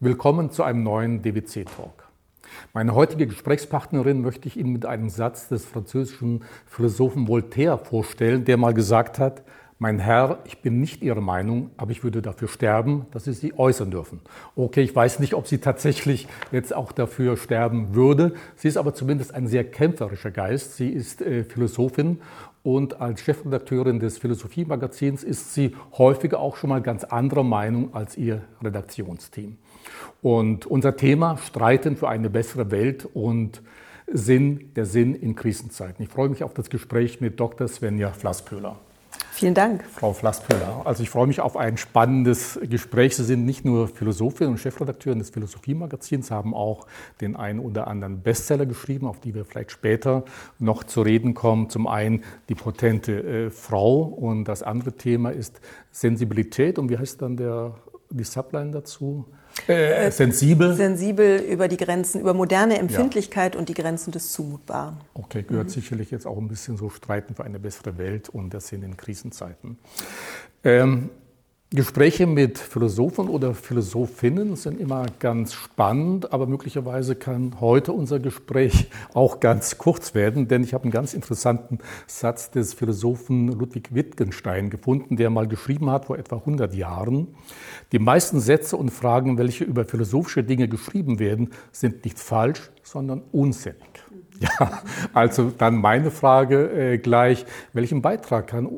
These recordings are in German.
Willkommen zu einem neuen DWC-Talk. Meine heutige Gesprächspartnerin möchte ich Ihnen mit einem Satz des französischen Philosophen Voltaire vorstellen, der mal gesagt hat, mein Herr, ich bin nicht Ihrer Meinung, aber ich würde dafür sterben, dass Sie sie äußern dürfen. Okay, ich weiß nicht, ob sie tatsächlich jetzt auch dafür sterben würde. Sie ist aber zumindest ein sehr kämpferischer Geist. Sie ist äh, Philosophin und als Chefredakteurin des Philosophiemagazins ist sie häufiger auch schon mal ganz anderer Meinung als ihr Redaktionsteam. Und unser Thema Streiten für eine bessere Welt und Sinn, der Sinn in Krisenzeiten. Ich freue mich auf das Gespräch mit Dr. Svenja Flasspöhler. Vielen Dank. Frau Flasspöhler, also ich freue mich auf ein spannendes Gespräch. Sie sind nicht nur Philosophin und Chefredakteurin des Philosophiemagazins, haben auch den einen oder anderen Bestseller geschrieben, auf die wir vielleicht später noch zu reden kommen. Zum einen die potente äh, Frau und das andere Thema ist Sensibilität. Und wie heißt dann der, die Subline dazu? Äh, sensibel. Sensibel über die Grenzen, über moderne Empfindlichkeit ja. und die Grenzen des Zumutbaren. Okay, gehört mhm. sicherlich jetzt auch ein bisschen so Streiten für eine bessere Welt und das sind in Krisenzeiten. Ähm, Gespräche mit Philosophen oder Philosophinnen sind immer ganz spannend, aber möglicherweise kann heute unser Gespräch auch ganz kurz werden, denn ich habe einen ganz interessanten Satz des Philosophen Ludwig Wittgenstein gefunden, der mal geschrieben hat vor etwa 100 Jahren. Die meisten Sätze und Fragen, welche über philosophische Dinge geschrieben werden, sind nicht falsch, sondern unsinnig. Ja, also dann meine Frage äh, gleich, welchen Beitrag kann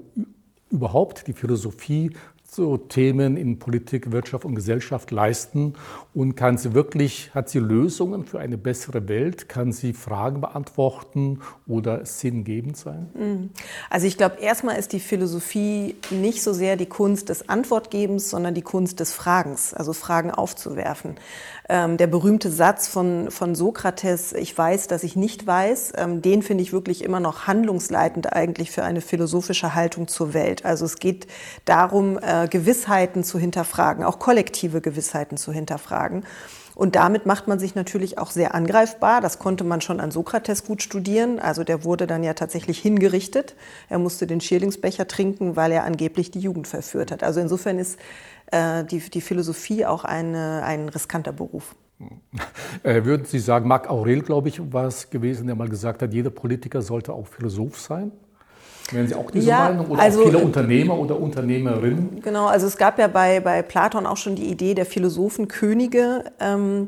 überhaupt die Philosophie so Themen in Politik, Wirtschaft und Gesellschaft leisten und kann sie wirklich, hat sie Lösungen für eine bessere Welt, kann sie Fragen beantworten oder sinngebend sein? Mhm. Also ich glaube, erstmal ist die Philosophie nicht so sehr die Kunst des Antwortgebens, sondern die Kunst des Fragens, also Fragen aufzuwerfen. Ähm, der berühmte Satz von, von Sokrates, ich weiß, dass ich nicht weiß, ähm, den finde ich wirklich immer noch handlungsleitend eigentlich für eine philosophische Haltung zur Welt. Also es geht darum, äh, Gewissheiten zu hinterfragen, auch kollektive Gewissheiten zu hinterfragen. Und damit macht man sich natürlich auch sehr angreifbar. Das konnte man schon an Sokrates gut studieren. Also der wurde dann ja tatsächlich hingerichtet. Er musste den Schierlingsbecher trinken, weil er angeblich die Jugend verführt hat. Also insofern ist äh, die, die Philosophie auch eine, ein riskanter Beruf. Äh, würden Sie sagen, Marc Aurel, glaube ich, war es gewesen, der mal gesagt hat, jeder Politiker sollte auch Philosoph sein? Wären Sie auch diese ja, Meinung? Oder also, viele Unternehmer oder Unternehmerinnen? Genau, also es gab ja bei, bei Platon auch schon die Idee der Philosophenkönige. Ähm,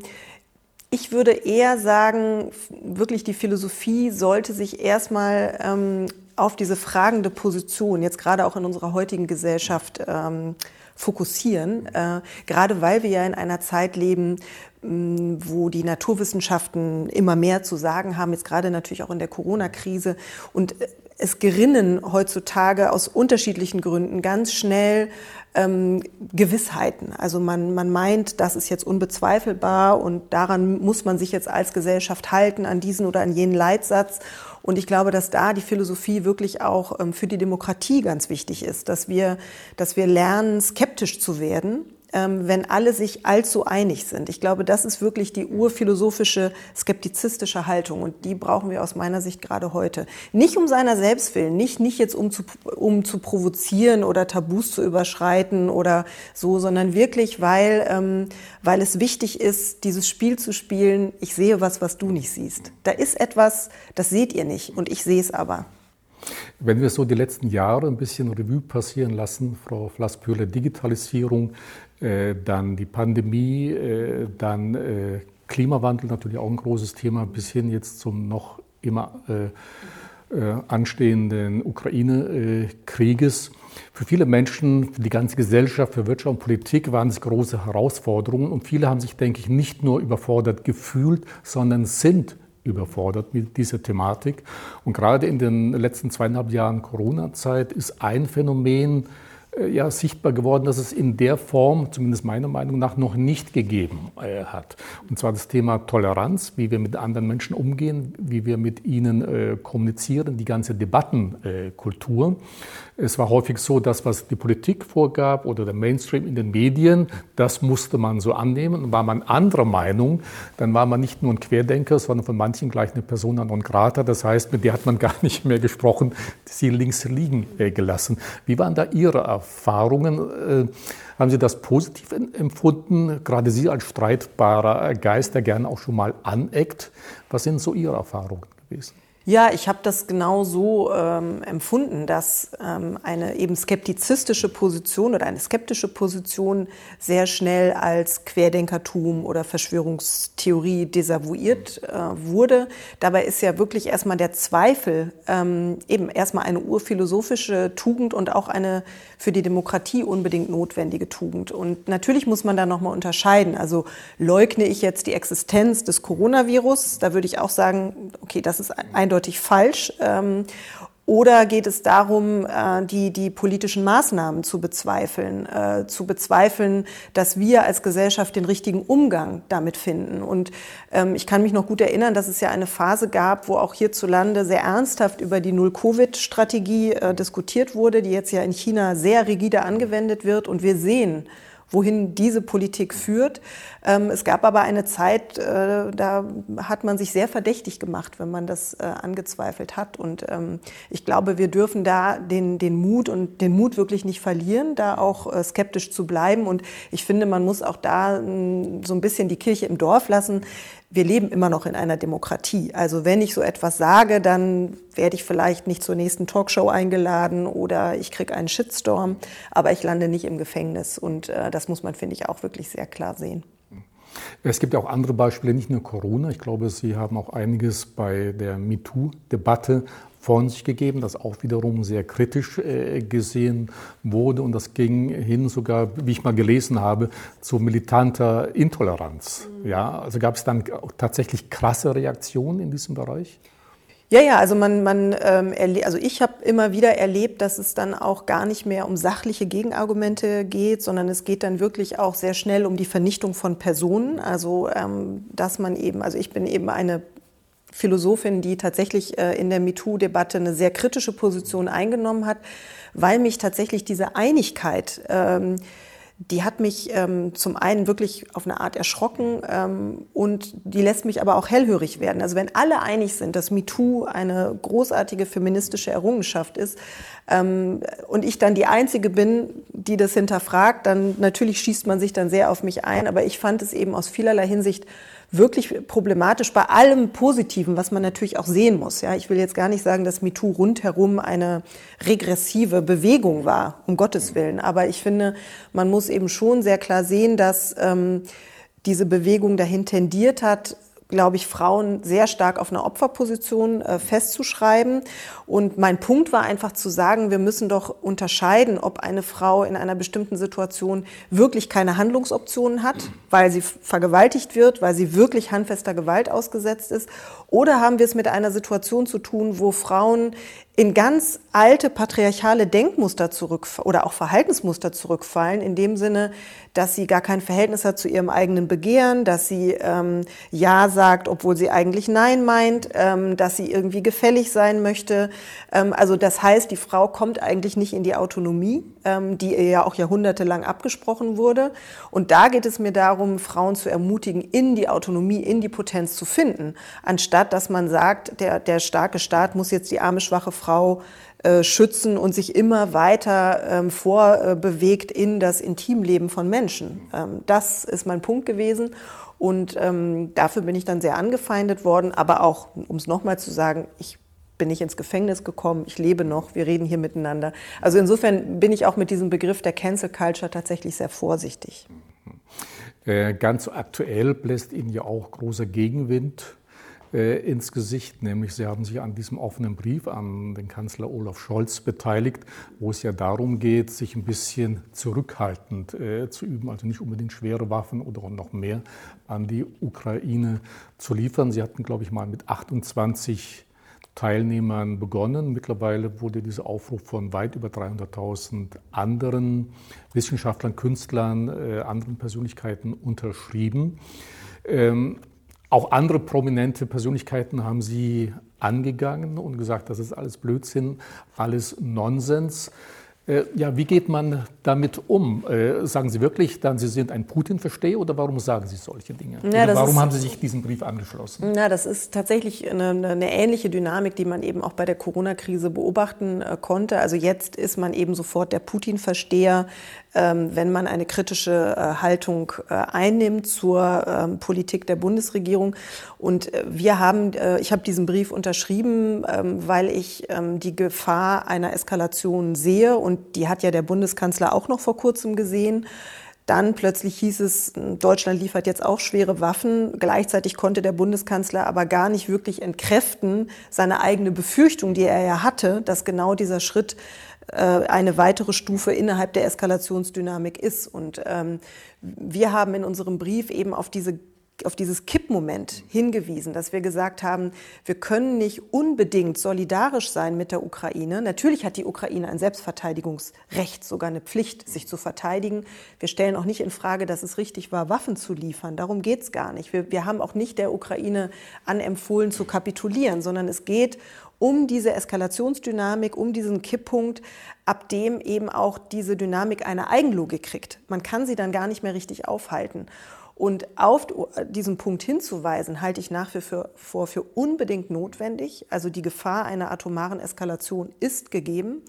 ich würde eher sagen, wirklich die Philosophie sollte sich erstmal ähm, auf diese fragende Position, jetzt gerade auch in unserer heutigen Gesellschaft, ähm, fokussieren, äh, gerade weil wir ja in einer Zeit leben, mh, wo die Naturwissenschaften immer mehr zu sagen haben, jetzt gerade natürlich auch in der Corona-Krise. Und äh, es gerinnen heutzutage aus unterschiedlichen Gründen ganz schnell ähm, Gewissheiten. Also man, man meint, das ist jetzt unbezweifelbar und daran muss man sich jetzt als Gesellschaft halten, an diesen oder an jenen Leitsatz. Und ich glaube, dass da die Philosophie wirklich auch ähm, für die Demokratie ganz wichtig ist, dass wir, dass wir lernen, skeptisch zu werden wenn alle sich allzu einig sind. Ich glaube, das ist wirklich die urphilosophische, skeptizistische Haltung und die brauchen wir aus meiner Sicht gerade heute. Nicht um seiner selbst willen, nicht, nicht jetzt um zu, um zu provozieren oder Tabus zu überschreiten oder so, sondern wirklich, weil, ähm, weil es wichtig ist, dieses Spiel zu spielen, ich sehe was, was du nicht siehst. Da ist etwas, das seht ihr nicht und ich sehe es aber. Wenn wir so die letzten Jahre ein bisschen Revue passieren lassen, Frau Flasspöhler, Digitalisierung, äh, dann die Pandemie, äh, dann äh, Klimawandel natürlich auch ein großes Thema, bis hin jetzt zum noch immer anstehenden Ukraine-Krieges. Für viele Menschen, für die ganze Gesellschaft, für Wirtschaft und Politik waren es große Herausforderungen und viele haben sich, denke ich, nicht nur überfordert gefühlt, sondern sind überfordert mit dieser Thematik. Und gerade in den letzten zweieinhalb Jahren Corona-Zeit ist ein Phänomen, äh, ja, sichtbar geworden, dass es in der Form, zumindest meiner Meinung nach, noch nicht gegeben äh, hat. Und zwar das Thema Toleranz, wie wir mit anderen Menschen umgehen, wie wir mit ihnen äh, kommunizieren, die ganze Debattenkultur. Es war häufig so, dass was die Politik vorgab oder der Mainstream in den Medien, das musste man so annehmen. Und war man anderer Meinung, dann war man nicht nur ein Querdenker, sondern von manchen gleich eine Persona non grata. Das heißt, mit der hat man gar nicht mehr gesprochen, sie links liegen äh, gelassen. Wie waren da Ihre Erfahrungen? Erfahrungen. Haben Sie das positiv empfunden? Gerade Sie als streitbarer Geist, der gerne auch schon mal aneckt. Was sind so Ihre Erfahrungen gewesen? Ja, ich habe das genau so ähm, empfunden, dass ähm, eine eben skeptizistische Position oder eine skeptische Position sehr schnell als Querdenkertum oder Verschwörungstheorie desavouiert äh, wurde. Dabei ist ja wirklich erstmal der Zweifel ähm, eben erstmal eine urphilosophische Tugend und auch eine für die Demokratie unbedingt notwendige Tugend. Und natürlich muss man da nochmal unterscheiden. Also leugne ich jetzt die Existenz des Coronavirus? Da würde ich auch sagen, okay, das ist eindeutig eindeutig falsch. Ähm, oder geht es darum, äh, die, die politischen Maßnahmen zu bezweifeln, äh, zu bezweifeln, dass wir als Gesellschaft den richtigen Umgang damit finden? Und ähm, ich kann mich noch gut erinnern, dass es ja eine Phase gab, wo auch hierzulande sehr ernsthaft über die Null-Covid-Strategie äh, diskutiert wurde, die jetzt ja in China sehr rigide angewendet wird. Und wir sehen, wohin diese Politik führt. Ähm, es gab aber eine Zeit, äh, da hat man sich sehr verdächtig gemacht, wenn man das äh, angezweifelt hat. Und ähm, ich glaube, wir dürfen da den, den Mut und den Mut wirklich nicht verlieren, da auch äh, skeptisch zu bleiben. Und ich finde, man muss auch da mm, so ein bisschen die Kirche im Dorf lassen wir leben immer noch in einer Demokratie. Also wenn ich so etwas sage, dann werde ich vielleicht nicht zur nächsten Talkshow eingeladen oder ich kriege einen Shitstorm, aber ich lande nicht im Gefängnis. Und äh, das muss man, finde ich, auch wirklich sehr klar sehen. Es gibt auch andere Beispiele, nicht nur Corona. Ich glaube, Sie haben auch einiges bei der MeToo-Debatte von sich gegeben, das auch wiederum sehr kritisch äh, gesehen wurde. Und das ging hin sogar, wie ich mal gelesen habe, zu militanter Intoleranz. Mhm. Ja, also gab es dann tatsächlich krasse Reaktionen in diesem Bereich? Ja, ja, also man, man ähm, also ich habe immer wieder erlebt, dass es dann auch gar nicht mehr um sachliche Gegenargumente geht, sondern es geht dann wirklich auch sehr schnell um die Vernichtung von Personen. Also ähm, dass man eben, also ich bin eben eine Philosophin, die tatsächlich äh, in der MeToo-Debatte eine sehr kritische Position eingenommen hat, weil mich tatsächlich diese Einigkeit, ähm, die hat mich ähm, zum einen wirklich auf eine Art erschrocken ähm, und die lässt mich aber auch hellhörig werden. Also wenn alle einig sind, dass MeToo eine großartige feministische Errungenschaft ist und ich dann die Einzige bin, die das hinterfragt, dann natürlich schießt man sich dann sehr auf mich ein. Aber ich fand es eben aus vielerlei Hinsicht wirklich problematisch bei allem Positiven, was man natürlich auch sehen muss. Ja, ich will jetzt gar nicht sagen, dass MeToo rundherum eine regressive Bewegung war, um Gottes Willen. Aber ich finde, man muss eben schon sehr klar sehen, dass ähm, diese Bewegung dahin tendiert hat, glaube ich, Frauen sehr stark auf einer Opferposition äh, festzuschreiben. Und mein Punkt war einfach zu sagen, wir müssen doch unterscheiden, ob eine Frau in einer bestimmten Situation wirklich keine Handlungsoptionen hat, weil sie vergewaltigt wird, weil sie wirklich handfester Gewalt ausgesetzt ist, oder haben wir es mit einer Situation zu tun, wo Frauen in ganz alte patriarchale Denkmuster zurück oder auch Verhaltensmuster zurückfallen, in dem Sinne, dass sie gar kein Verhältnis hat zu ihrem eigenen Begehren, dass sie ähm, Ja sagt, obwohl sie eigentlich Nein meint, ähm, dass sie irgendwie gefällig sein möchte. Ähm, also das heißt, die Frau kommt eigentlich nicht in die Autonomie, ähm, die ihr ja auch jahrhundertelang abgesprochen wurde. Und da geht es mir darum, Frauen zu ermutigen, in die Autonomie, in die Potenz zu finden, anstatt dass man sagt, der, der starke Staat muss jetzt die arme, schwache Frau Frau äh, schützen und sich immer weiter ähm, vorbewegt in das Intimleben von Menschen. Ähm, das ist mein Punkt gewesen. Und ähm, dafür bin ich dann sehr angefeindet worden. Aber auch, um es nochmal zu sagen, ich bin nicht ins Gefängnis gekommen, ich lebe noch, wir reden hier miteinander. Also insofern bin ich auch mit diesem Begriff der Cancel Culture tatsächlich sehr vorsichtig. Äh, ganz aktuell bläst Ihnen ja auch großer Gegenwind äh, ins Gesicht, nämlich Sie haben sich an diesem offenen Brief an den Kanzler Olaf Scholz beteiligt, wo es ja darum geht, sich ein bisschen zurückhaltend äh, zu üben, also nicht unbedingt schwere Waffen oder noch mehr an die Ukraine zu liefern. Sie hatten, glaube ich, mal mit 28 Teilnehmern begonnen. Mittlerweile wurde dieser Aufruf von weit über 300.000 anderen Wissenschaftlern, Künstlern, äh, anderen Persönlichkeiten unterschrieben. Ähm, auch andere prominente Persönlichkeiten haben sie angegangen und gesagt, das ist alles Blödsinn, alles Nonsens. Äh, ja, wie geht man damit um? Äh, sagen Sie wirklich dann, Sie sind ein Putin-Versteher oder warum sagen Sie solche Dinge? Ja, warum ist, haben Sie sich diesem Brief angeschlossen? Ja, das ist tatsächlich eine, eine ähnliche Dynamik, die man eben auch bei der Corona-Krise beobachten äh, konnte. Also jetzt ist man eben sofort der Putin-Versteher, wenn man eine kritische äh, Haltung äh, einnimmt zur ähm, Politik der Bundesregierung. Und äh, wir haben, ich habe diesen Brief unterschrieben, ähm, weil ich ähm, die Gefahr einer Eskalation sehe und die hat ja der Bundeskanzler auch noch vor kurzem gesehen. Dann plötzlich hieß es, Deutschland liefert jetzt auch schwere Waffen. Gleichzeitig konnte der Bundeskanzler aber gar nicht wirklich entkräften seine eigene Befürchtung, die er ja hatte, dass genau dieser Schritt eine weitere Stufe innerhalb der Eskalationsdynamik ist. Und ähm, wir haben in unserem Brief eben auf diese auf dieses Kippmoment hingewiesen, dass wir gesagt haben, wir können nicht unbedingt solidarisch sein mit der Ukraine. Natürlich hat die Ukraine ein Selbstverteidigungsrecht, sogar eine Pflicht, sich zu verteidigen. Wir stellen auch nicht in Frage, dass es richtig war, Waffen zu liefern. Darum geht es gar nicht. Wir, wir haben auch nicht der Ukraine anempfohlen zu kapitulieren, sondern es geht um diese Eskalationsdynamik, um diesen Kipppunkt, ab dem eben auch diese Dynamik eine Eigenlogik kriegt. Man kann sie dann gar nicht mehr richtig aufhalten. Und auf diesen Punkt hinzuweisen, halte ich nach wie vor für unbedingt notwendig. Also die Gefahr einer atomaren Eskalation ist gegeben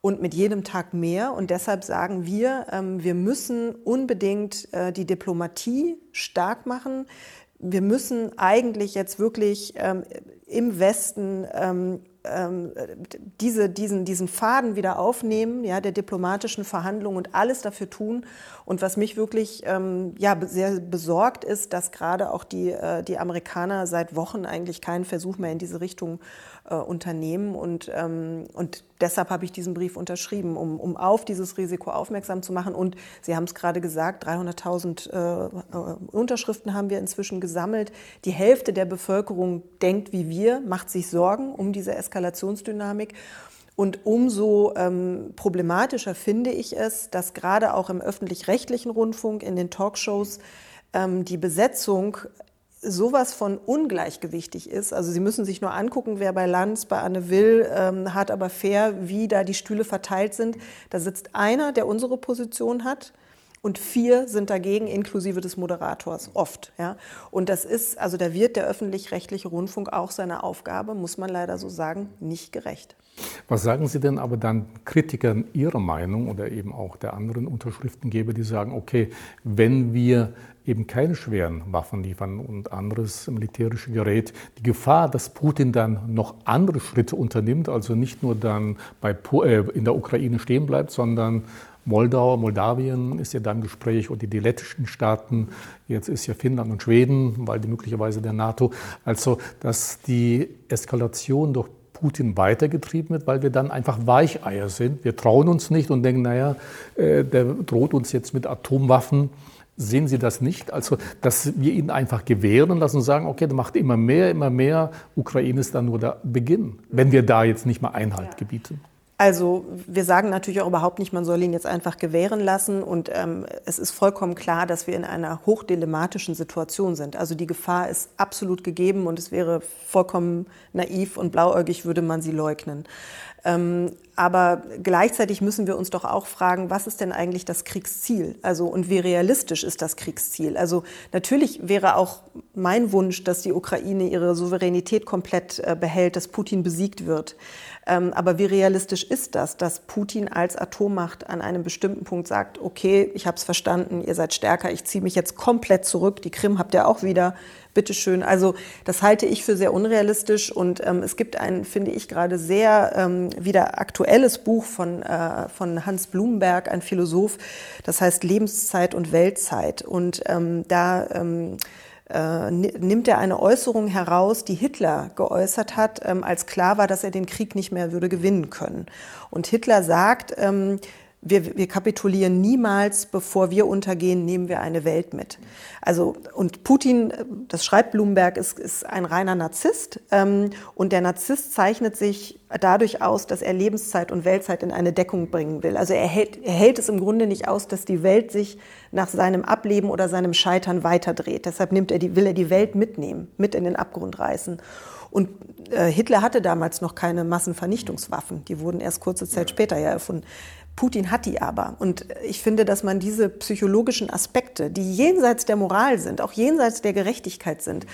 und mit jedem Tag mehr. Und deshalb sagen wir, ähm, wir müssen unbedingt äh, die Diplomatie stark machen. Wir müssen eigentlich jetzt wirklich ähm, im Westen ähm, ähm, diese, diesen, diesen Faden wieder aufnehmen, ja, der diplomatischen Verhandlungen und alles dafür tun. Und was mich wirklich ähm, ja, sehr besorgt ist, dass gerade auch die, äh, die Amerikaner seit Wochen eigentlich keinen Versuch mehr in diese Richtung äh, unternehmen. Und, ähm, und deshalb habe ich diesen Brief unterschrieben, um, um auf dieses Risiko aufmerksam zu machen. Und Sie haben es gerade gesagt, 300.000 äh, äh, Unterschriften haben wir inzwischen gesammelt. Die Hälfte der Bevölkerung denkt wie wir, macht sich Sorgen um diese Eskalationsdynamik. Und umso ähm, problematischer finde ich es, dass gerade auch im öffentlich-rechtlichen Rundfunk, in den Talkshows, ähm, die Besetzung sowas von ungleichgewichtig ist. Also Sie müssen sich nur angucken, wer bei Lanz, bei Anne Will, ähm, hart aber fair, wie da die Stühle verteilt sind. Da sitzt einer, der unsere Position hat. Und vier sind dagegen, inklusive des Moderators, oft. Ja. Und das ist, also da wird der öffentlich-rechtliche Rundfunk auch seiner Aufgabe, muss man leider so sagen, nicht gerecht. Was sagen Sie denn aber dann Kritikern Ihrer Meinung oder eben auch der anderen Unterschriftengeber, die sagen, okay, wenn wir eben keine schweren Waffen liefern und anderes militärische Gerät. Die Gefahr, dass Putin dann noch andere Schritte unternimmt, also nicht nur dann bei, äh, in der Ukraine stehen bleibt, sondern Moldau, Moldawien ist ja dann Gespräch und die, die lettischen Staaten, jetzt ist ja Finnland und Schweden, weil die möglicherweise der NATO, also dass die Eskalation durch Putin weitergetrieben wird, weil wir dann einfach Weicheier sind. Wir trauen uns nicht und denken, naja, äh, der droht uns jetzt mit Atomwaffen. Sehen Sie das nicht? Also, dass wir ihn einfach gewähren lassen und sagen, okay, der macht immer mehr, immer mehr. Ukraine ist dann nur der Beginn, wenn wir da jetzt nicht mal Einhalt gebieten. Also wir sagen natürlich auch überhaupt nicht, man soll ihn jetzt einfach gewähren lassen. Und ähm, es ist vollkommen klar, dass wir in einer hochdilematischen Situation sind. Also die Gefahr ist absolut gegeben und es wäre vollkommen naiv und blauäugig, würde man sie leugnen. Ähm, aber gleichzeitig müssen wir uns doch auch fragen, was ist denn eigentlich das Kriegsziel? Also und wie realistisch ist das Kriegsziel? Also natürlich wäre auch mein Wunsch, dass die Ukraine ihre Souveränität komplett äh, behält, dass Putin besiegt wird. Ähm, aber wie realistisch ist das, dass Putin als Atommacht an einem bestimmten Punkt sagt, okay, ich habe es verstanden, ihr seid stärker, ich ziehe mich jetzt komplett zurück, die Krim habt ihr auch wieder, bitteschön. Also das halte ich für sehr unrealistisch und ähm, es gibt ein, finde ich, gerade sehr ähm, wieder aktuelles Buch von, äh, von Hans Blumenberg, ein Philosoph, das heißt Lebenszeit und Weltzeit. Und ähm, da ähm, äh, nimmt er eine Äußerung heraus, die Hitler geäußert hat, ähm, als klar war, dass er den Krieg nicht mehr würde gewinnen können. Und Hitler sagt, ähm, wir, wir kapitulieren niemals, bevor wir untergehen, nehmen wir eine Welt mit. Also und Putin, das schreibt Bloomberg, ist, ist ein reiner Narzisst ähm, und der Narzisst zeichnet sich dadurch aus, dass er Lebenszeit und Weltzeit in eine Deckung bringen will. Also er hält, er hält es im Grunde nicht aus, dass die Welt sich nach seinem Ableben oder seinem Scheitern weiterdreht. Deshalb nimmt er die, will er die Welt mitnehmen, mit in den Abgrund reißen. Und äh, Hitler hatte damals noch keine Massenvernichtungswaffen. Die wurden erst kurze Zeit später ja erfunden. Putin hat die aber. Und ich finde, dass man diese psychologischen Aspekte, die jenseits der Moral sind, auch jenseits der Gerechtigkeit sind,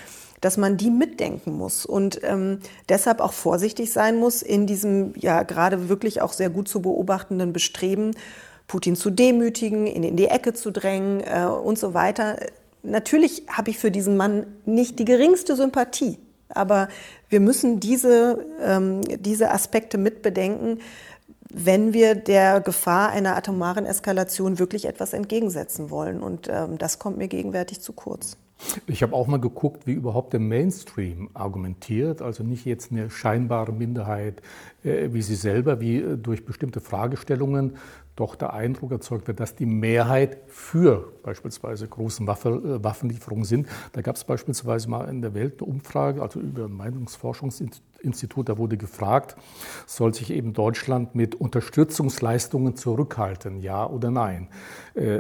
dass man die mitdenken muss und ähm, deshalb auch vorsichtig sein muss in diesem ja gerade wirklich auch sehr gut zu beobachtenden Bestreben, Putin zu demütigen, ihn in die Ecke zu drängen äh, und so weiter. Natürlich habe ich für diesen Mann nicht die geringste Sympathie, aber wir müssen diese, ähm, diese Aspekte mitbedenken, wenn wir der Gefahr einer atomaren Eskalation wirklich etwas entgegensetzen wollen. Und ähm, das kommt mir gegenwärtig zu kurz. Ich habe auch mal geguckt, wie überhaupt der Mainstream argumentiert, also nicht jetzt eine scheinbare Minderheit äh, wie Sie selber, wie äh, durch bestimmte Fragestellungen doch der Eindruck erzeugt wird, dass die Mehrheit für beispielsweise große Waffe, äh, Waffenlieferungen sind. Da gab es beispielsweise mal in der Welt eine Umfrage, also über ein Meinungsforschungsinstitut, da wurde gefragt, soll sich eben Deutschland mit Unterstützungsleistungen zurückhalten, ja oder nein?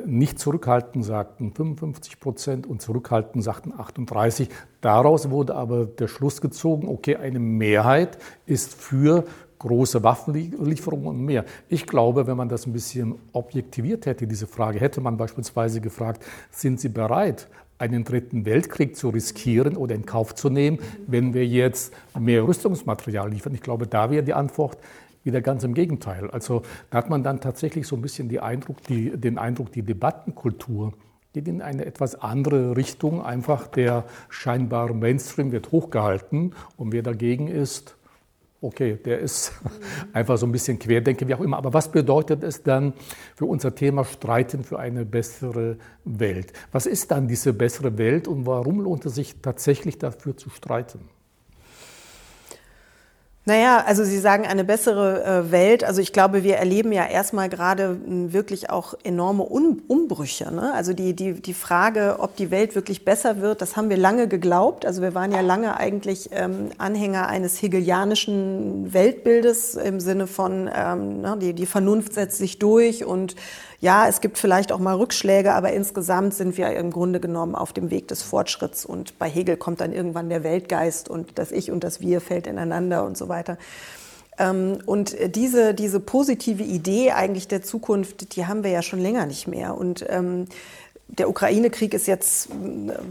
Nicht zurückhalten sagten 55 Prozent und zurückhalten sagten 38. Daraus wurde aber der Schluss gezogen, okay, eine Mehrheit ist für große Waffenlieferungen und mehr. Ich glaube, wenn man das ein bisschen objektiviert hätte, diese Frage, hätte man beispielsweise gefragt, sind Sie bereit, einen dritten Weltkrieg zu riskieren oder in Kauf zu nehmen, wenn wir jetzt mehr Rüstungsmaterial liefern? Ich glaube, da wäre die Antwort wieder ganz im Gegenteil. Also da hat man dann tatsächlich so ein bisschen die Eindruck, die, den Eindruck, die Debattenkultur geht in eine etwas andere Richtung. Einfach der scheinbare Mainstream wird hochgehalten und wer dagegen ist, okay, der ist einfach so ein bisschen Querdenker, wie auch immer. Aber was bedeutet es dann für unser Thema Streiten für eine bessere Welt? Was ist dann diese bessere Welt und warum lohnt es sich tatsächlich dafür zu streiten? Naja, also Sie sagen eine bessere äh, Welt. Also ich glaube, wir erleben ja erstmal gerade wirklich auch enorme Umbrüche. Ne? Also die, die, die Frage, ob die Welt wirklich besser wird, das haben wir lange geglaubt. Also wir waren ja lange eigentlich ähm, Anhänger eines hegelianischen Weltbildes im Sinne von, ähm, ne, die, die Vernunft setzt sich durch und ja, es gibt vielleicht auch mal Rückschläge, aber insgesamt sind wir im Grunde genommen auf dem Weg des Fortschritts. Und bei Hegel kommt dann irgendwann der Weltgeist und das Ich und das Wir fällt ineinander und so weiter. Ähm, und diese, diese positive Idee eigentlich der Zukunft, die haben wir ja schon länger nicht mehr. Und ähm, der Ukraine-Krieg ist jetzt,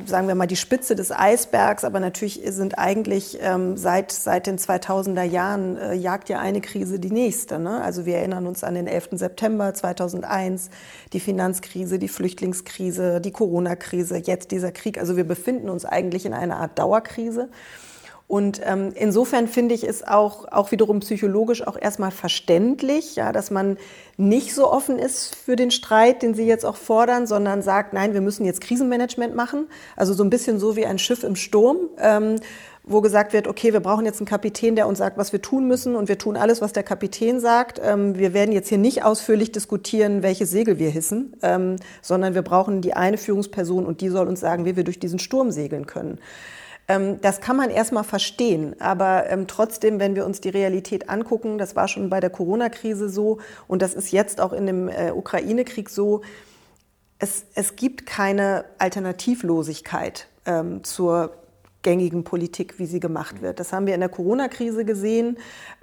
sagen wir mal, die Spitze des Eisbergs, aber natürlich sind eigentlich ähm, seit, seit den 2000er Jahren äh, jagt ja eine Krise die nächste. Ne? Also wir erinnern uns an den 11. September 2001, die Finanzkrise, die Flüchtlingskrise, die Corona-Krise, jetzt dieser Krieg. Also wir befinden uns eigentlich in einer Art Dauerkrise. Und ähm, insofern finde ich es auch, auch wiederum psychologisch auch erstmal verständlich, ja, dass man nicht so offen ist für den Streit, den Sie jetzt auch fordern, sondern sagt, nein, wir müssen jetzt Krisenmanagement machen. Also so ein bisschen so wie ein Schiff im Sturm. Ähm, wo gesagt wird, okay, wir brauchen jetzt einen Kapitän, der uns sagt, was wir tun müssen und wir tun alles, was der Kapitän sagt. Ähm, wir werden jetzt hier nicht ausführlich diskutieren, welche Segel wir hissen, ähm, sondern wir brauchen die eine Führungsperson und die soll uns sagen, wie wir durch diesen Sturm segeln können. Ähm, das kann man erstmal verstehen, aber ähm, trotzdem, wenn wir uns die Realität angucken, das war schon bei der Corona-Krise so und das ist jetzt auch in dem äh, Ukraine-Krieg so, es, es gibt keine Alternativlosigkeit ähm, zur gängigen Politik, wie sie gemacht wird. Das haben wir in der Corona-Krise gesehen,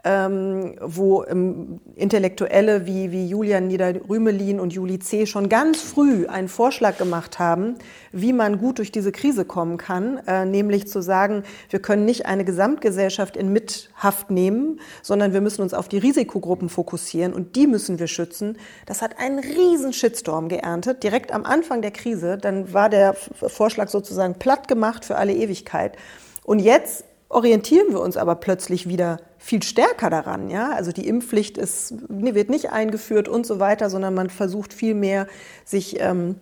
ähm, wo ähm, Intellektuelle wie, wie Julian Nieder-Rümelin und Juli C. schon ganz früh einen Vorschlag gemacht haben, wie man gut durch diese Krise kommen kann, äh, nämlich zu sagen, wir können nicht eine Gesamtgesellschaft in Mithaft nehmen, sondern wir müssen uns auf die Risikogruppen fokussieren und die müssen wir schützen. Das hat einen riesen Shitstorm geerntet, direkt am Anfang der Krise. Dann war der Vorschlag sozusagen platt gemacht für alle Ewigkeit. Und jetzt orientieren wir uns aber plötzlich wieder viel stärker daran. Ja? Also die Impfpflicht ist, wird nicht eingeführt und so weiter, sondern man versucht viel mehr, sich ähm,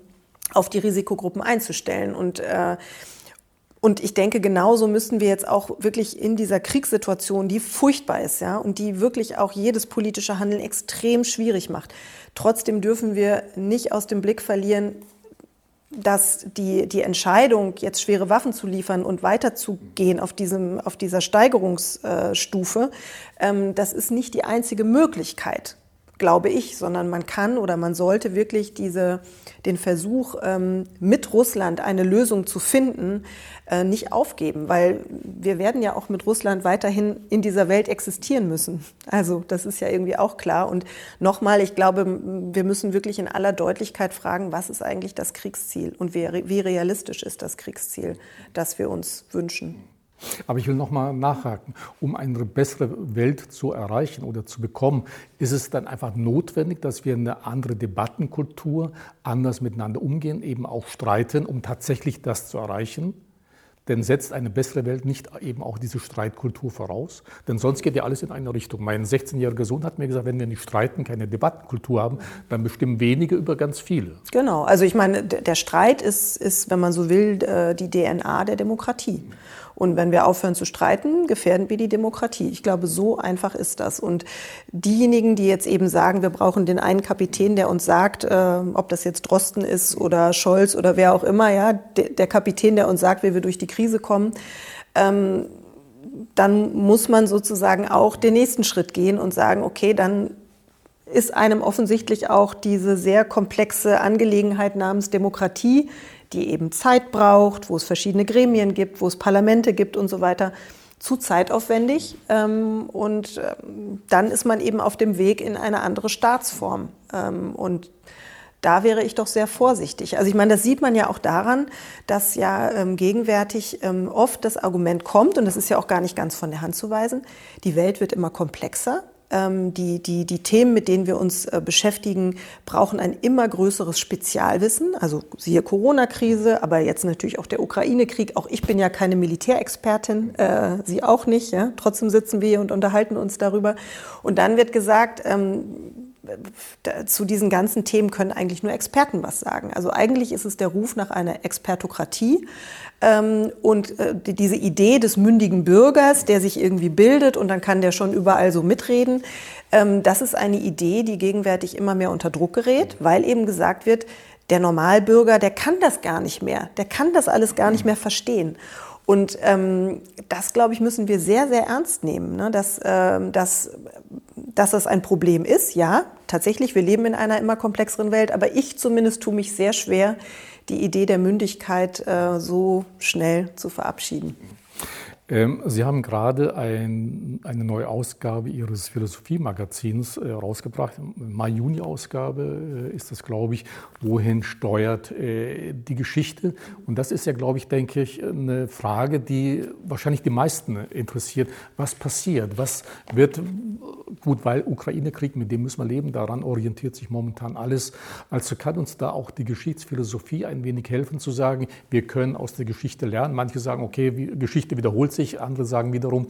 auf die Risikogruppen einzustellen. Und, äh, und ich denke, genauso müssen wir jetzt auch wirklich in dieser Kriegssituation, die furchtbar ist, ja, und die wirklich auch jedes politische Handeln extrem schwierig macht. Trotzdem dürfen wir nicht aus dem Blick verlieren, dass die, die Entscheidung, jetzt schwere Waffen zu liefern und weiterzugehen auf, diesem, auf dieser Steigerungsstufe, ähm, das ist nicht die einzige Möglichkeit, glaube ich, sondern man kann oder man sollte wirklich diese, den Versuch, ähm, mit Russland eine Lösung zu finden, äh, nicht aufgeben, weil wir werden ja auch mit Russland weiterhin in dieser Welt existieren müssen. Also das ist ja irgendwie auch klar. Und nochmal, ich glaube, wir müssen wirklich in aller Deutlichkeit fragen, was ist eigentlich das Kriegsziel und wie, wie realistisch ist das Kriegsziel, das wir uns wünschen. Aber ich will noch mal nachhaken. Um eine bessere Welt zu erreichen oder zu bekommen, ist es dann einfach notwendig, dass wir eine andere Debattenkultur, anders miteinander umgehen, eben auch streiten, um tatsächlich das zu erreichen? Denn setzt eine bessere Welt nicht eben auch diese Streitkultur voraus? Denn sonst geht ja alles in eine Richtung. Mein 16-jähriger Sohn hat mir gesagt, wenn wir nicht streiten, keine Debattenkultur haben, dann bestimmen wenige über ganz viele. Genau. Also ich meine, der Streit ist, ist wenn man so will, die DNA der Demokratie. Und wenn wir aufhören zu streiten, gefährden wir die Demokratie. Ich glaube, so einfach ist das. Und diejenigen, die jetzt eben sagen, wir brauchen den einen Kapitän, der uns sagt, äh, ob das jetzt Drosten ist oder Scholz oder wer auch immer, ja, der Kapitän, der uns sagt, wie wir durch die Krise kommen, ähm, dann muss man sozusagen auch den nächsten Schritt gehen und sagen, okay, dann ist einem offensichtlich auch diese sehr komplexe Angelegenheit namens Demokratie die eben Zeit braucht, wo es verschiedene Gremien gibt, wo es Parlamente gibt und so weiter, zu zeitaufwendig. Ähm, und ähm, dann ist man eben auf dem Weg in eine andere Staatsform. Ähm, und da wäre ich doch sehr vorsichtig. Also ich meine, das sieht man ja auch daran, dass ja ähm, gegenwärtig ähm, oft das Argument kommt, und das ist ja auch gar nicht ganz von der Hand zu weisen, die Welt wird immer komplexer. Ähm, die, die, die Themen, mit denen wir uns äh, beschäftigen, brauchen ein immer größeres Spezialwissen. Also siehe Corona-Krise, aber jetzt natürlich auch der Ukraine-Krieg. Auch ich bin ja keine Militärexpertin, äh, Sie auch nicht. Ja? Trotzdem sitzen wir hier und unterhalten uns darüber. Und dann wird gesagt, ähm, zu diesen ganzen Themen können eigentlich nur Experten was sagen. Also eigentlich ist es der Ruf nach einer Expertokratie ähm, und äh, diese Idee des mündigen Bürgers, der sich irgendwie bildet und dann kann der schon überall so mitreden. Ähm, das ist eine Idee, die gegenwärtig immer mehr unter Druck gerät, weil eben gesagt wird, der Normalbürger, der kann das gar nicht mehr, der kann das alles gar nicht mehr verstehen. Und ähm, das, glaube ich, müssen wir sehr, sehr ernst nehmen, ne? dass, ähm, dass, dass das ein Problem ist. Ja, tatsächlich, wir leben in einer immer komplexeren Welt, aber ich zumindest tue mich sehr schwer, die Idee der Mündigkeit äh, so schnell zu verabschieden. Ähm, Sie haben gerade ein, eine neue Ausgabe Ihres Philosophiemagazins äh, rausgebracht. Mai-Juni-Ausgabe äh, ist das, glaube ich. Wohin steuert äh, die Geschichte? Und das ist ja, glaube ich, denke ich, eine Frage, die wahrscheinlich die meisten interessiert. Was passiert? Was wird, gut, weil Ukraine-Krieg, mit dem müssen wir leben, daran orientiert sich momentan alles. Also kann uns da auch die Geschichtsphilosophie ein wenig helfen, zu sagen, wir können aus der Geschichte lernen. Manche sagen, okay, Geschichte wiederholt sich. Andere sagen wiederum,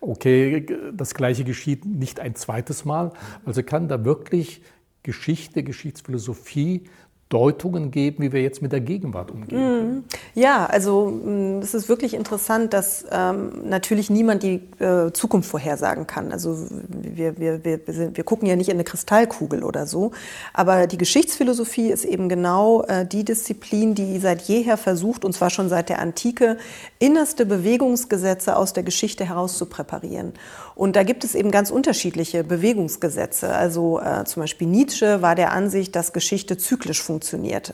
okay, das Gleiche geschieht nicht ein zweites Mal. Also kann da wirklich Geschichte, Geschichtsphilosophie Deutungen geben, wie wir jetzt mit der Gegenwart umgehen können. Mhm. Ja, also mm, es ist wirklich interessant, dass ähm, natürlich niemand die äh, Zukunft vorhersagen kann. Also wir, wir, wir, wir, wir gucken ja nicht in eine Kristallkugel oder so. Aber die Geschichtsphilosophie ist eben genau äh, die Disziplin, die seit jeher versucht, und zwar schon seit der Antike, innerste Bewegungsgesetze aus der Geschichte heraus zu präparieren. Und da gibt es eben ganz unterschiedliche Bewegungsgesetze. Also äh, zum Beispiel Nietzsche war der Ansicht, dass Geschichte zyklisch funktioniert,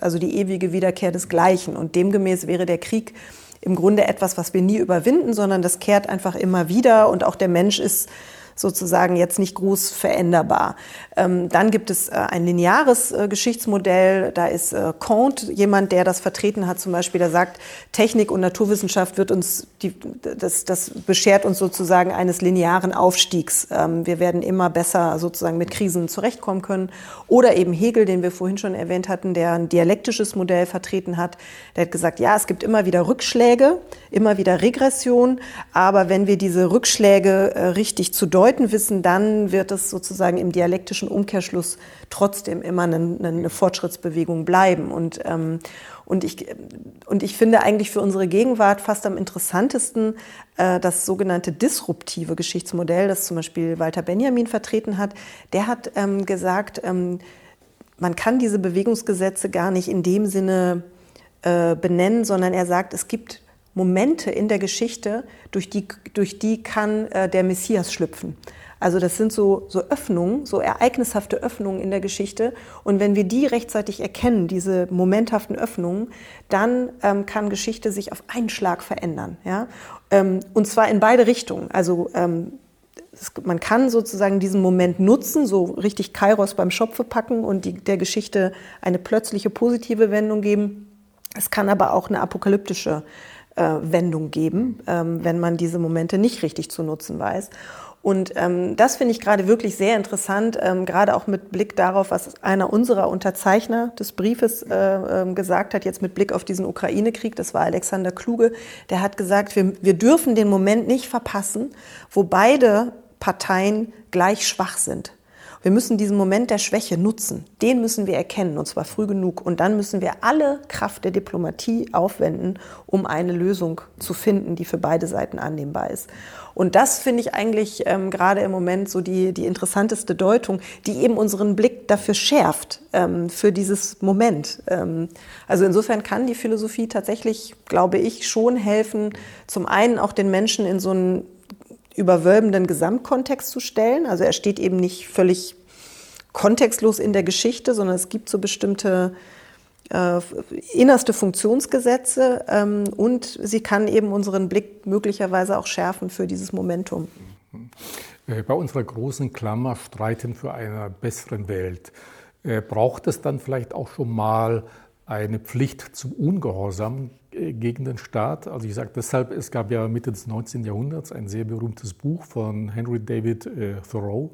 also die ewige Wiederkehr des Gleichen. Und demgemäß wäre der Krieg im Grunde etwas, was wir nie überwinden, sondern das kehrt einfach immer wieder. Und auch der Mensch ist sozusagen jetzt nicht groß veränderbar. Ähm, dann gibt es äh, ein lineares äh, Geschichtsmodell. Da ist äh, Comte jemand, der das vertreten hat, zum Beispiel, der sagt, Technik und Naturwissenschaft wird uns, die, das, das beschert uns sozusagen eines linearen Aufstiegs. Ähm, wir werden immer besser sozusagen mit Krisen zurechtkommen können. Oder eben Hegel, den wir vorhin schon erwähnt hatten, der ein dialektisches Modell vertreten hat. Der hat gesagt, ja, es gibt immer wieder Rückschläge, immer wieder Regression, aber wenn wir diese Rückschläge richtig zu deuten deuten wissen, dann wird es sozusagen im dialektischen Umkehrschluss trotzdem immer eine, eine Fortschrittsbewegung bleiben. Und, ähm, und, ich, und ich finde eigentlich für unsere Gegenwart fast am interessantesten äh, das sogenannte disruptive Geschichtsmodell, das zum Beispiel Walter Benjamin vertreten hat. Der hat ähm, gesagt, ähm, man kann diese Bewegungsgesetze gar nicht in dem Sinne äh, benennen, sondern er sagt, es gibt Momente in der Geschichte, durch die, durch die kann äh, der Messias schlüpfen. Also das sind so, so Öffnungen, so ereignishafte Öffnungen in der Geschichte. Und wenn wir die rechtzeitig erkennen, diese momenthaften Öffnungen, dann ähm, kann Geschichte sich auf einen Schlag verändern. Ja? Ähm, und zwar in beide Richtungen. Also ähm, es, man kann sozusagen diesen Moment nutzen, so richtig Kairos beim Schopfe packen und die, der Geschichte eine plötzliche positive Wendung geben. Es kann aber auch eine apokalyptische äh, Wendung geben, ähm, wenn man diese Momente nicht richtig zu nutzen weiß. Und ähm, das finde ich gerade wirklich sehr interessant, ähm, gerade auch mit Blick darauf, was einer unserer Unterzeichner des Briefes äh, äh, gesagt hat, jetzt mit Blick auf diesen Ukraine-Krieg, das war Alexander Kluge, der hat gesagt, wir, wir dürfen den Moment nicht verpassen, wo beide Parteien gleich schwach sind. Wir müssen diesen Moment der Schwäche nutzen. Den müssen wir erkennen, und zwar früh genug. Und dann müssen wir alle Kraft der Diplomatie aufwenden, um eine Lösung zu finden, die für beide Seiten annehmbar ist. Und das finde ich eigentlich ähm, gerade im Moment so die, die interessanteste Deutung, die eben unseren Blick dafür schärft, ähm, für dieses Moment. Ähm, also insofern kann die Philosophie tatsächlich, glaube ich, schon helfen, zum einen auch den Menschen in so einen überwölbenden Gesamtkontext zu stellen. Also er steht eben nicht völlig kontextlos in der Geschichte, sondern es gibt so bestimmte äh, innerste Funktionsgesetze ähm, und sie kann eben unseren Blick möglicherweise auch schärfen für dieses Momentum. Äh, bei unserer großen Klammer Streiten für eine bessere Welt äh, braucht es dann vielleicht auch schon mal eine Pflicht zum Ungehorsam gegen den Staat. Also ich sage deshalb, es gab ja Mitte des 19. Jahrhunderts ein sehr berühmtes Buch von Henry David äh, Thoreau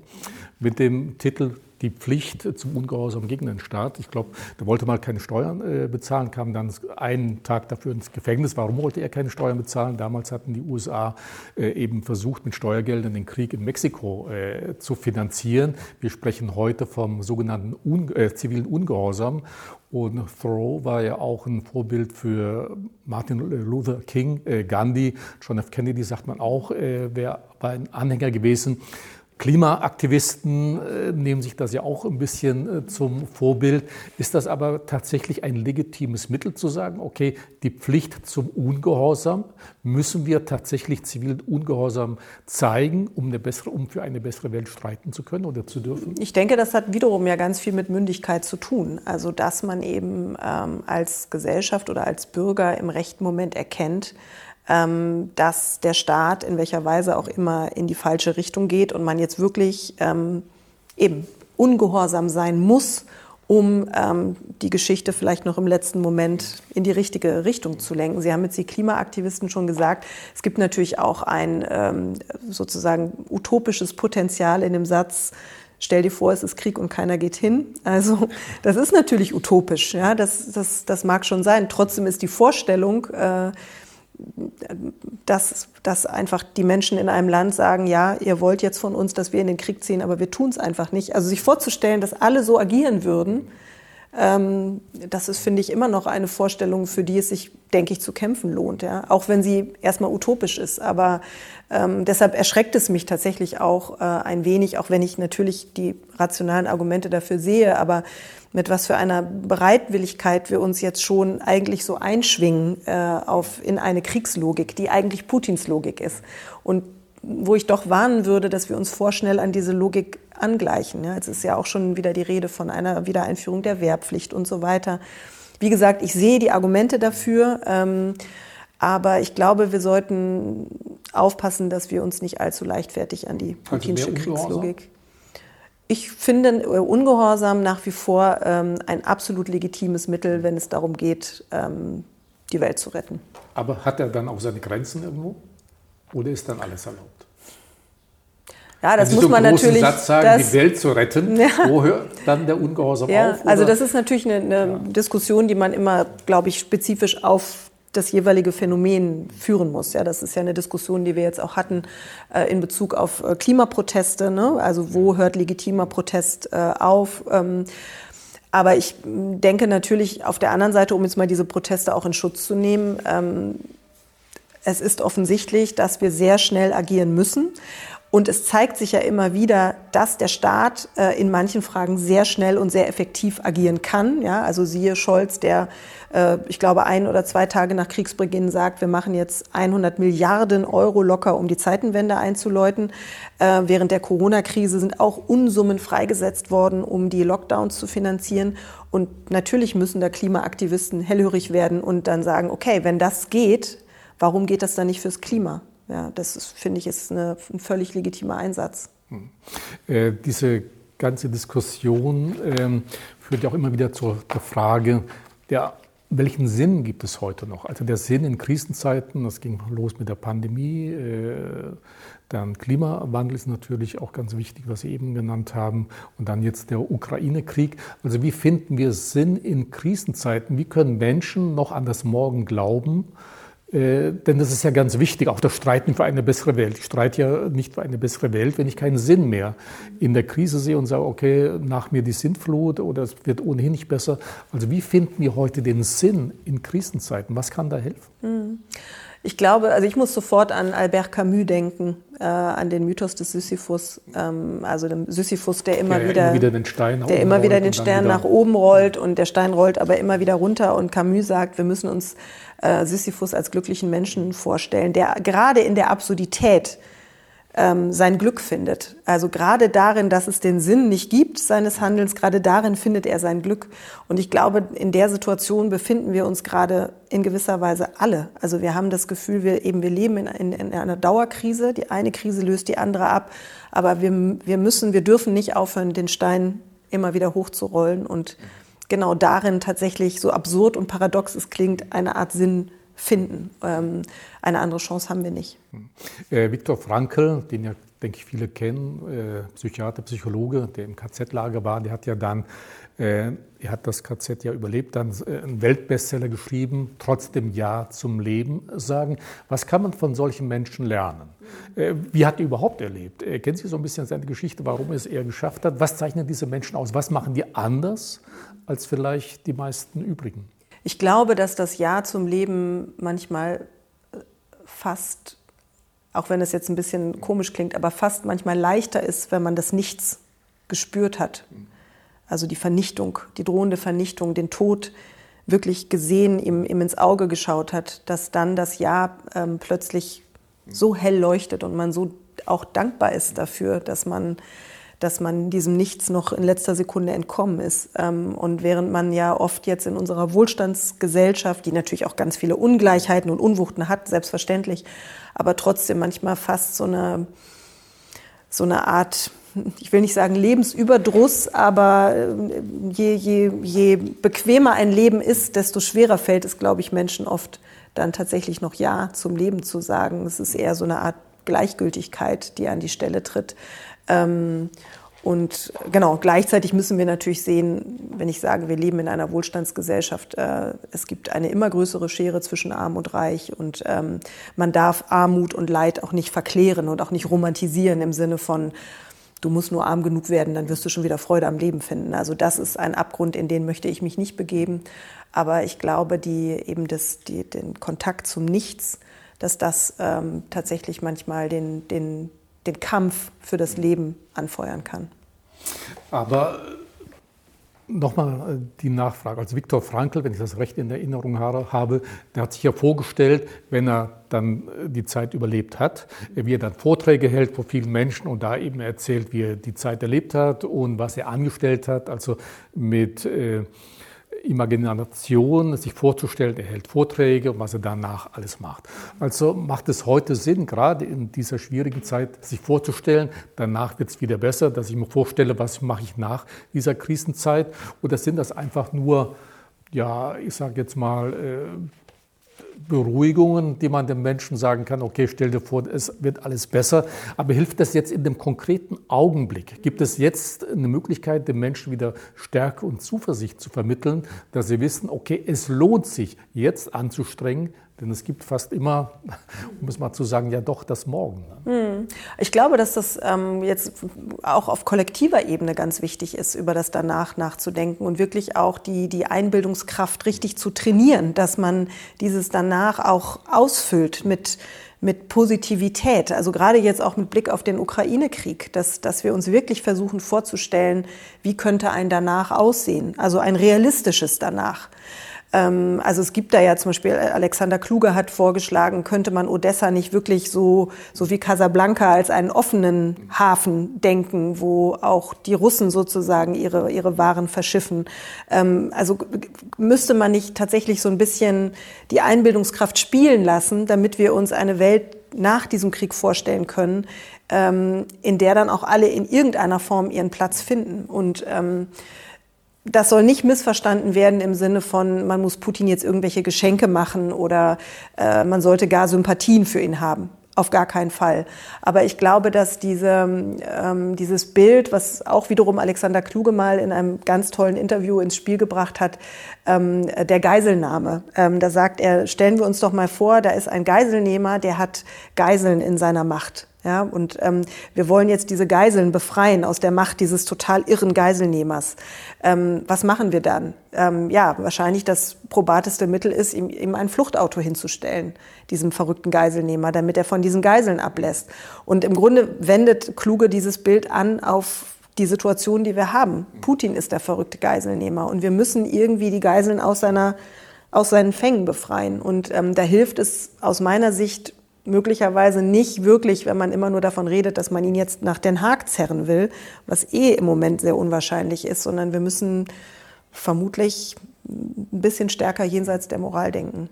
mit dem Titel die Pflicht zum Ungehorsam gegen den Staat. Ich glaube, der wollte mal keine Steuern äh, bezahlen, kam dann einen Tag dafür ins Gefängnis. Warum wollte er keine Steuern bezahlen? Damals hatten die USA äh, eben versucht, mit Steuergeldern den Krieg in Mexiko äh, zu finanzieren. Wir sprechen heute vom sogenannten Un äh, zivilen Ungehorsam. Und Thoreau war ja auch ein Vorbild für Martin Luther King, äh, Gandhi, John F. Kennedy sagt man auch, äh, wäre ein Anhänger gewesen. Klimaaktivisten äh, nehmen sich das ja auch ein bisschen äh, zum Vorbild. Ist das aber tatsächlich ein legitimes Mittel zu sagen, okay, die Pflicht zum Ungehorsam müssen wir tatsächlich zivilen Ungehorsam zeigen, um, eine bessere, um für eine bessere Welt streiten zu können oder zu dürfen? Ich denke, das hat wiederum ja ganz viel mit Mündigkeit zu tun. Also, dass man eben ähm, als Gesellschaft oder als Bürger im rechten Moment erkennt, ähm, dass der Staat in welcher Weise auch immer in die falsche Richtung geht und man jetzt wirklich ähm, eben ungehorsam sein muss, um ähm, die Geschichte vielleicht noch im letzten Moment in die richtige Richtung zu lenken. Sie haben jetzt die Klimaaktivisten schon gesagt, es gibt natürlich auch ein ähm, sozusagen utopisches Potenzial in dem Satz, Stell dir vor, es ist Krieg und keiner geht hin. Also das ist natürlich utopisch, ja, das, das, das mag schon sein. Trotzdem ist die Vorstellung, äh, dass, dass einfach die Menschen in einem Land sagen, ja, ihr wollt jetzt von uns, dass wir in den Krieg ziehen, aber wir tun es einfach nicht. Also sich vorzustellen, dass alle so agieren würden, das ist, finde ich, immer noch eine Vorstellung, für die es sich, denke ich, zu kämpfen lohnt. Ja? Auch wenn sie erstmal utopisch ist. Aber ähm, deshalb erschreckt es mich tatsächlich auch äh, ein wenig, auch wenn ich natürlich die rationalen Argumente dafür sehe. Aber mit was für einer Bereitwilligkeit wir uns jetzt schon eigentlich so einschwingen äh, auf, in eine Kriegslogik, die eigentlich Putins Logik ist. Und wo ich doch warnen würde, dass wir uns vorschnell an diese Logik angleichen. Ja, jetzt ist ja auch schon wieder die Rede von einer Wiedereinführung der Wehrpflicht und so weiter. Wie gesagt, ich sehe die Argumente dafür, ähm, aber ich glaube, wir sollten aufpassen, dass wir uns nicht allzu leichtfertig an die also putinsche Kriegslogik. Ich finde äh, Ungehorsam nach wie vor ähm, ein absolut legitimes Mittel, wenn es darum geht, ähm, die Welt zu retten. Aber hat er dann auch seine Grenzen irgendwo? Oder ist dann alles erlaubt? Ja, das muss so man natürlich. Satz sagen, das, die Welt zu retten, ja. wo hört dann der Ungehorsam ja, auf? Also das ist natürlich eine, eine ja. Diskussion, die man immer, glaube ich, spezifisch auf das jeweilige Phänomen führen muss. Ja, das ist ja eine Diskussion, die wir jetzt auch hatten äh, in Bezug auf äh, Klimaproteste. Ne? Also wo hört legitimer Protest äh, auf? Ähm, aber ich denke natürlich auf der anderen Seite, um jetzt mal diese Proteste auch in Schutz zu nehmen, ähm, Es ist offensichtlich, dass wir sehr schnell agieren müssen. Und es zeigt sich ja immer wieder, dass der Staat äh, in manchen Fragen sehr schnell und sehr effektiv agieren kann. Ja, also siehe Scholz, der, äh, ich glaube, ein oder zwei Tage nach Kriegsbeginn sagt, wir machen jetzt 100 Milliarden Euro locker, um die Zeitenwende einzuläuten. Äh, während der Corona-Krise sind auch Unsummen freigesetzt worden, um die Lockdowns zu finanzieren. Und natürlich müssen da Klimaaktivisten hellhörig werden und dann sagen, okay, wenn das geht, warum geht das dann nicht fürs Klima? Ja, das ist, finde ich, ist eine, ein völlig legitimer Einsatz. Hm. Äh, diese ganze Diskussion ähm, führt ja auch immer wieder zur Frage, der, welchen Sinn gibt es heute noch? Also der Sinn in Krisenzeiten, das ging los mit der Pandemie, äh, dann Klimawandel ist natürlich auch ganz wichtig, was Sie eben genannt haben, und dann jetzt der Ukraine-Krieg. Also wie finden wir Sinn in Krisenzeiten? Wie können Menschen noch an das Morgen glauben? Äh, denn das ist ja ganz wichtig, auch das Streiten für eine bessere Welt. Ich streite ja nicht für eine bessere Welt, wenn ich keinen Sinn mehr in der Krise sehe und sage, okay, nach mir die Sintflut oder es wird ohnehin nicht besser. Also wie finden wir heute den Sinn in Krisenzeiten? Was kann da helfen? Hm. Ich glaube, also ich muss sofort an Albert Camus denken, äh, an den Mythos des Sisyphus, ähm, also dem Sisyphus, der immer ja, wieder, immer wieder den Stein, der immer wieder den Stern nach oben rollt und der Stein rollt aber immer wieder runter und Camus sagt, wir müssen uns äh, Sisyphus als glücklichen Menschen vorstellen, der gerade in der Absurdität ähm, sein Glück findet. Also gerade darin, dass es den Sinn nicht gibt seines Handelns, gerade darin findet er sein Glück. Und ich glaube, in der Situation befinden wir uns gerade in gewisser Weise alle. Also wir haben das Gefühl, wir eben wir leben in, in, in einer Dauerkrise. Die eine Krise löst die andere ab, aber wir, wir müssen, wir dürfen nicht aufhören, den Stein immer wieder hochzurollen und genau darin tatsächlich, so absurd und paradox es klingt, eine Art Sinn finden. Ähm, eine andere Chance haben wir nicht. Äh, Viktor Frankl, den ja, denke ich, viele kennen, äh, Psychiater, Psychologe, der im KZ-Lager war, der hat ja dann, äh, er hat das KZ ja überlebt, dann äh, einen Weltbestseller geschrieben, trotzdem Ja zum Leben sagen. Was kann man von solchen Menschen lernen? Äh, wie hat er überhaupt erlebt? Äh, kennen Sie so ein bisschen seine Geschichte, warum er es eher geschafft hat? Was zeichnen diese Menschen aus? Was machen die anders als vielleicht die meisten übrigen? Ich glaube, dass das Ja zum Leben manchmal äh, fast, auch wenn es jetzt ein bisschen komisch klingt, aber fast manchmal leichter ist, wenn man das Nichts gespürt hat. Also die Vernichtung, die drohende Vernichtung, den Tod wirklich gesehen, ihm, ihm ins Auge geschaut hat, dass dann das Ja ähm, plötzlich so hell leuchtet und man so auch dankbar ist dafür, dass man dass man diesem Nichts noch in letzter Sekunde entkommen ist. Ähm, und während man ja oft jetzt in unserer Wohlstandsgesellschaft, die natürlich auch ganz viele Ungleichheiten und Unwuchten hat, selbstverständlich, aber trotzdem manchmal fast so eine, so eine Art, ich will nicht sagen Lebensüberdruss, aber äh, je, je, je bequemer ein Leben ist, desto schwerer fällt es, glaube ich, Menschen oft dann tatsächlich noch Ja zum Leben zu sagen. Es ist eher so eine Art Gleichgültigkeit, die an die Stelle tritt. Ähm, und genau, gleichzeitig müssen wir natürlich sehen, wenn ich sage, wir leben in einer Wohlstandsgesellschaft, äh, es gibt eine immer größere Schere zwischen Arm und Reich und ähm, man darf Armut und Leid auch nicht verklären und auch nicht romantisieren im Sinne von, du musst nur arm genug werden, dann wirst du schon wieder Freude am Leben finden. Also das ist ein Abgrund, in den möchte ich mich nicht begeben. Aber ich glaube, die eben das, die, den Kontakt zum Nichts, dass das ähm, tatsächlich manchmal den, den, den Kampf für das Leben anfeuern kann. Aber äh, nochmal äh, die Nachfrage. Also Viktor Frankl, wenn ich das recht in Erinnerung habe, der hat sich ja vorgestellt, wenn er dann äh, die Zeit überlebt hat, wie er dann Vorträge hält vor vielen Menschen und da eben erzählt, wie er die Zeit erlebt hat und was er angestellt hat, also mit äh, Imagination, sich vorzustellen, er hält Vorträge und was er danach alles macht. Also macht es heute Sinn, gerade in dieser schwierigen Zeit, sich vorzustellen, danach wird es wieder besser, dass ich mir vorstelle, was mache ich nach dieser Krisenzeit? Oder sind das einfach nur, ja, ich sage jetzt mal, äh, Beruhigungen, die man dem Menschen sagen kann, okay, stell dir vor, es wird alles besser. Aber hilft das jetzt in dem konkreten Augenblick? Gibt es jetzt eine Möglichkeit, den Menschen wieder Stärke und Zuversicht zu vermitteln, dass sie wissen, okay, es lohnt sich, jetzt anzustrengen, Denn es gibt fast immer, um es mal zu sagen, ja doch das Morgen. Hm. Ich glaube, dass das ähm, jetzt auch auf kollektiver Ebene ganz wichtig ist, über das danach nachzudenken und wirklich auch die, die Einbildungskraft richtig zu trainieren, dass man dieses danach auch ausfüllt mit mit Positivität, also gerade jetzt auch mit Blick auf den Ukraine-Krieg, dass, dass wir uns wirklich versuchen vorzustellen, wie könnte ein danach aussehen, also ein realistisches danach. Ähm, also es gibt da ja zum Beispiel, Alexander Kluge hat vorgeschlagen, könnte man Odessa nicht wirklich so, so wie Casablanca als einen offenen Hafen denken, wo auch die Russen sozusagen ihre, ihre Waren verschiffen. Ähm, also müsste man nicht tatsächlich so ein bisschen die Einbildungskraft spielen lassen, damit wir uns eine Welt nach diesem Krieg vorstellen können, ähm, in der dann auch alle in irgendeiner Form ihren Platz finden. Und das soll nicht missverstanden werden im Sinne von, man muss Putin jetzt irgendwelche Geschenke machen oder äh, man sollte gar Sympathien für ihn haben. Auf gar keinen Fall. Aber ich glaube, dass diese, ähm, dieses Bild, was auch wiederum Alexander Kluge mal in einem ganz tollen Interview ins Spiel gebracht hat, ähm, der Geiselnahme. Ähm, da sagt er, stellen wir uns doch mal vor, da ist ein Geiselnehmer, der hat Geiseln in seiner Macht. Ja, und ähm, wir wollen jetzt diese Geiseln befreien aus der Macht dieses total irren Geiselnehmers. Ähm, was machen wir dann? Ähm, ja, wahrscheinlich das probateste Mittel ist, ihm, ihm ein Fluchtauto hinzustellen, diesem verrückten Geiselnehmer, damit er von diesen Geiseln ablässt. Und im Grunde wendet Kluge dieses Bild an auf die Situation, die wir haben. Putin ist der verrückte Geiselnehmer und wir müssen irgendwie die Geiseln aus seiner aus seinen Fängen befreien. Und ähm, da hilft es aus meiner Sicht möglicherweise nicht wirklich, wenn man immer nur davon redet, dass man ihn jetzt nach Den Haag zerren will, was eh im Moment sehr unwahrscheinlich ist, sondern wir müssen vermutlich ein bisschen stärker jenseits der Moral denken.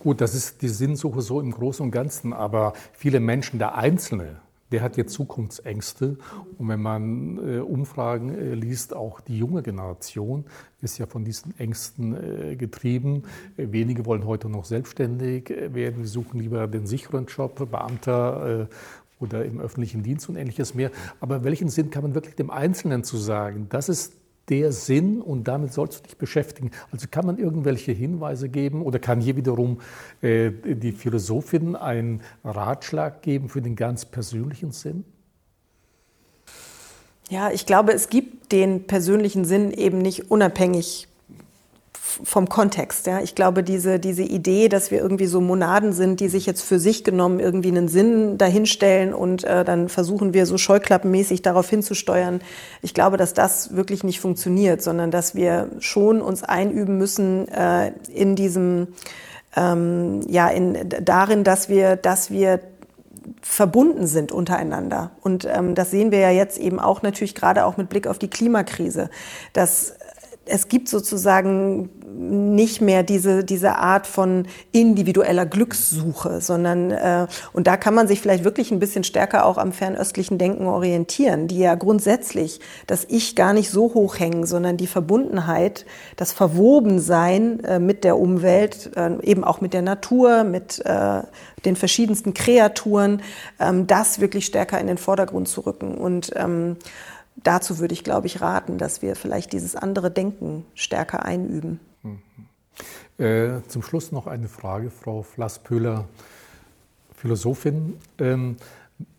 Gut, das ist die Sinnsuche so im Großen und Ganzen, aber viele Menschen, der Einzelne, der hat jetzt Zukunftsängste. Und wenn man äh, Umfragen äh, liest, auch die junge Generation ist ja von diesen Ängsten äh, getrieben. Äh, wenige wollen heute noch selbstständig äh, werden, die suchen lieber den sicheren Job, Beamter äh, oder im öffentlichen Dienst und ähnliches mehr. Aber welchen Sinn kann man wirklich dem Einzelnen zu sagen? Das ist der Sinn und damit sollst du dich beschäftigen. Also kann man irgendwelche Hinweise geben oder kann hier wiederum äh, die Philosophin einen Ratschlag geben für den ganz persönlichen Sinn? Ja, ich glaube, es gibt den persönlichen Sinn eben nicht unabhängig vom Kontext. Ja. Ich glaube, diese, diese Idee, dass wir irgendwie so Monaden sind, die sich jetzt für sich genommen irgendwie einen Sinn dahinstellen und äh, dann versuchen wir so scheuklappenmäßig darauf hinzusteuern. Ich glaube, dass das wirklich nicht funktioniert, sondern dass wir schon uns einüben müssen äh, in diesem, ähm, ja, in, darin, dass wir, dass wir verbunden sind untereinander. Und ähm, das sehen wir ja jetzt eben auch natürlich gerade auch mit Blick auf die Klimakrise, dass es gibt sozusagen nicht mehr diese, diese Art von individueller Glückssuche, sondern, äh, und da kann man sich vielleicht wirklich ein bisschen stärker auch am fernöstlichen Denken orientieren, die ja grundsätzlich das Ich gar nicht so hoch hängen, sondern die Verbundenheit, das Verwobensein äh, mit der Umwelt, äh, eben auch mit der Natur, mit äh, den verschiedensten Kreaturen, ähm, das wirklich stärker in den Vordergrund zu rücken. Und ähm, dazu würde ich, glaube ich, raten, dass wir vielleicht dieses andere Denken stärker einüben. Mhm. Äh, zum Schluss noch eine Frage, Frau Flasspöhler, Philosophin. Ähm,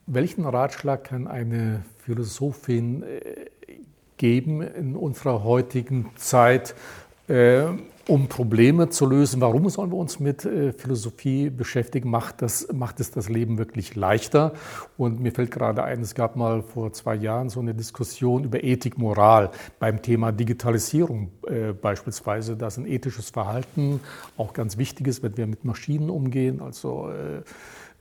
welchen Ratschlag kann eine Philosophin äh, geben in unserer heutigen Zeit, äh, um Probleme zu lösen. Warum sollen wir uns mit äh, Philosophie beschäftigen? Macht, das, macht es das Leben wirklich leichter? Und mir fällt gerade ein, es gab mal vor zwei Jahren so eine Diskussion über Ethik, Moral beim Thema Digitalisierung äh, beispielsweise, dass ein ethisches Verhalten auch ganz wichtig ist, wenn wir mit Maschinen umgehen. Also äh,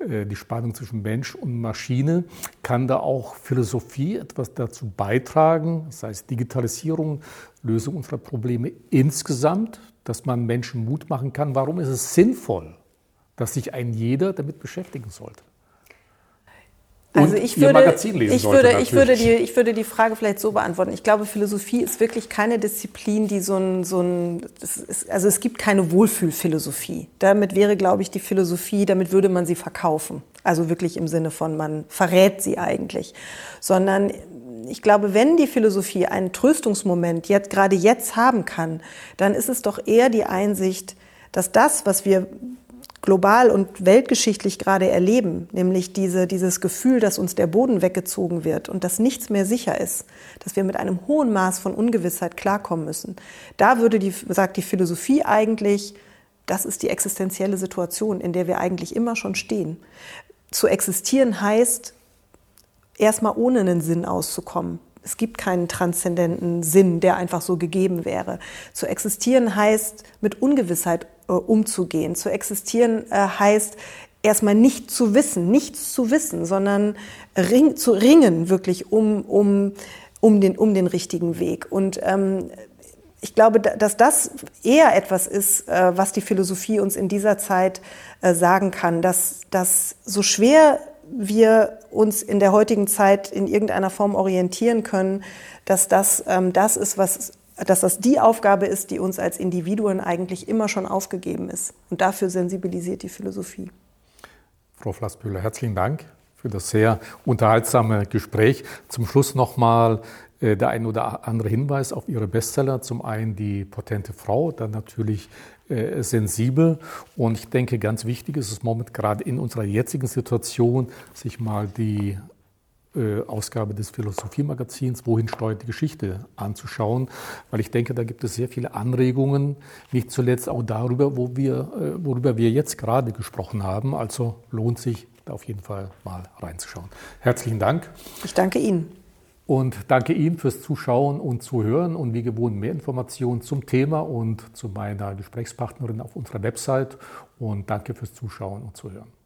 die Spannung zwischen Mensch und Maschine, kann da auch Philosophie etwas dazu beitragen, das heißt Digitalisierung, Lösung unserer Probleme insgesamt, dass man Menschen Mut machen kann. Warum ist es sinnvoll, dass sich ein jeder damit beschäftigen sollte? Also ich würde, ich, würde, ich, würde die, ich würde die Frage vielleicht so beantworten. Ich glaube, Philosophie ist wirklich keine Disziplin, die so ein, so ein ist, also es gibt keine Wohlfühlphilosophie. Damit wäre, glaube ich, die Philosophie, damit würde man sie verkaufen. Also wirklich im Sinne von, man verrät sie eigentlich. Sondern ich glaube, wenn die Philosophie einen Tröstungsmoment jetzt, gerade jetzt haben kann, dann ist es doch eher die Einsicht, dass das, was wir global und weltgeschichtlich gerade erleben, nämlich diese, dieses Gefühl, dass uns der Boden weggezogen wird und dass nichts mehr sicher ist, dass wir mit einem hohen Maß von Ungewissheit klarkommen müssen. Da würde die, sagt die Philosophie eigentlich, das ist die existenzielle Situation, in der wir eigentlich immer schon stehen. Zu existieren heißt, erstmal ohne einen Sinn auszukommen. Es gibt keinen transzendenten Sinn, der einfach so gegeben wäre. Zu existieren heißt, mit Ungewissheit umzugehen. Zu existieren äh, heißt, erstmal nicht zu wissen, nichts zu wissen, sondern ring, zu ringen wirklich um, um, um, den, um den richtigen Weg. Und ähm, ich glaube, dass das eher etwas ist, äh, was die Philosophie uns in dieser Zeit äh, sagen kann, dass, dass so schwer wir uns in der heutigen Zeit in irgendeiner Form orientieren können, dass das ähm, das ist, was dass das die Aufgabe ist, die uns als Individuen eigentlich immer schon aufgegeben ist. Und dafür sensibilisiert die Philosophie. Frau Flassbühler, herzlichen Dank für das sehr unterhaltsame Gespräch. Zum Schluss nochmal äh, der ein oder andere Hinweis auf Ihre Bestseller. Zum einen die potente Frau, dann natürlich äh, sensibel. Und ich denke, ganz wichtig ist es moment gerade in unserer jetzigen Situation, sich mal die Ausgabe des Philosophiemagazins Wohin steuert die Geschichte anzuschauen, weil ich denke, da gibt es sehr viele Anregungen, nicht zuletzt auch darüber, wo wir, äh, worüber wir jetzt gerade gesprochen haben. Also lohnt sich da auf jeden Fall mal reinzuschauen. Herzlichen Dank. Ich danke Ihnen. Und danke Ihnen fürs Zuschauen und Zuhören und wie gewohnt mehr Informationen zum Thema und zu meiner Gesprächspartnerin auf unserer Website. Und danke fürs Zuschauen und Zuhören.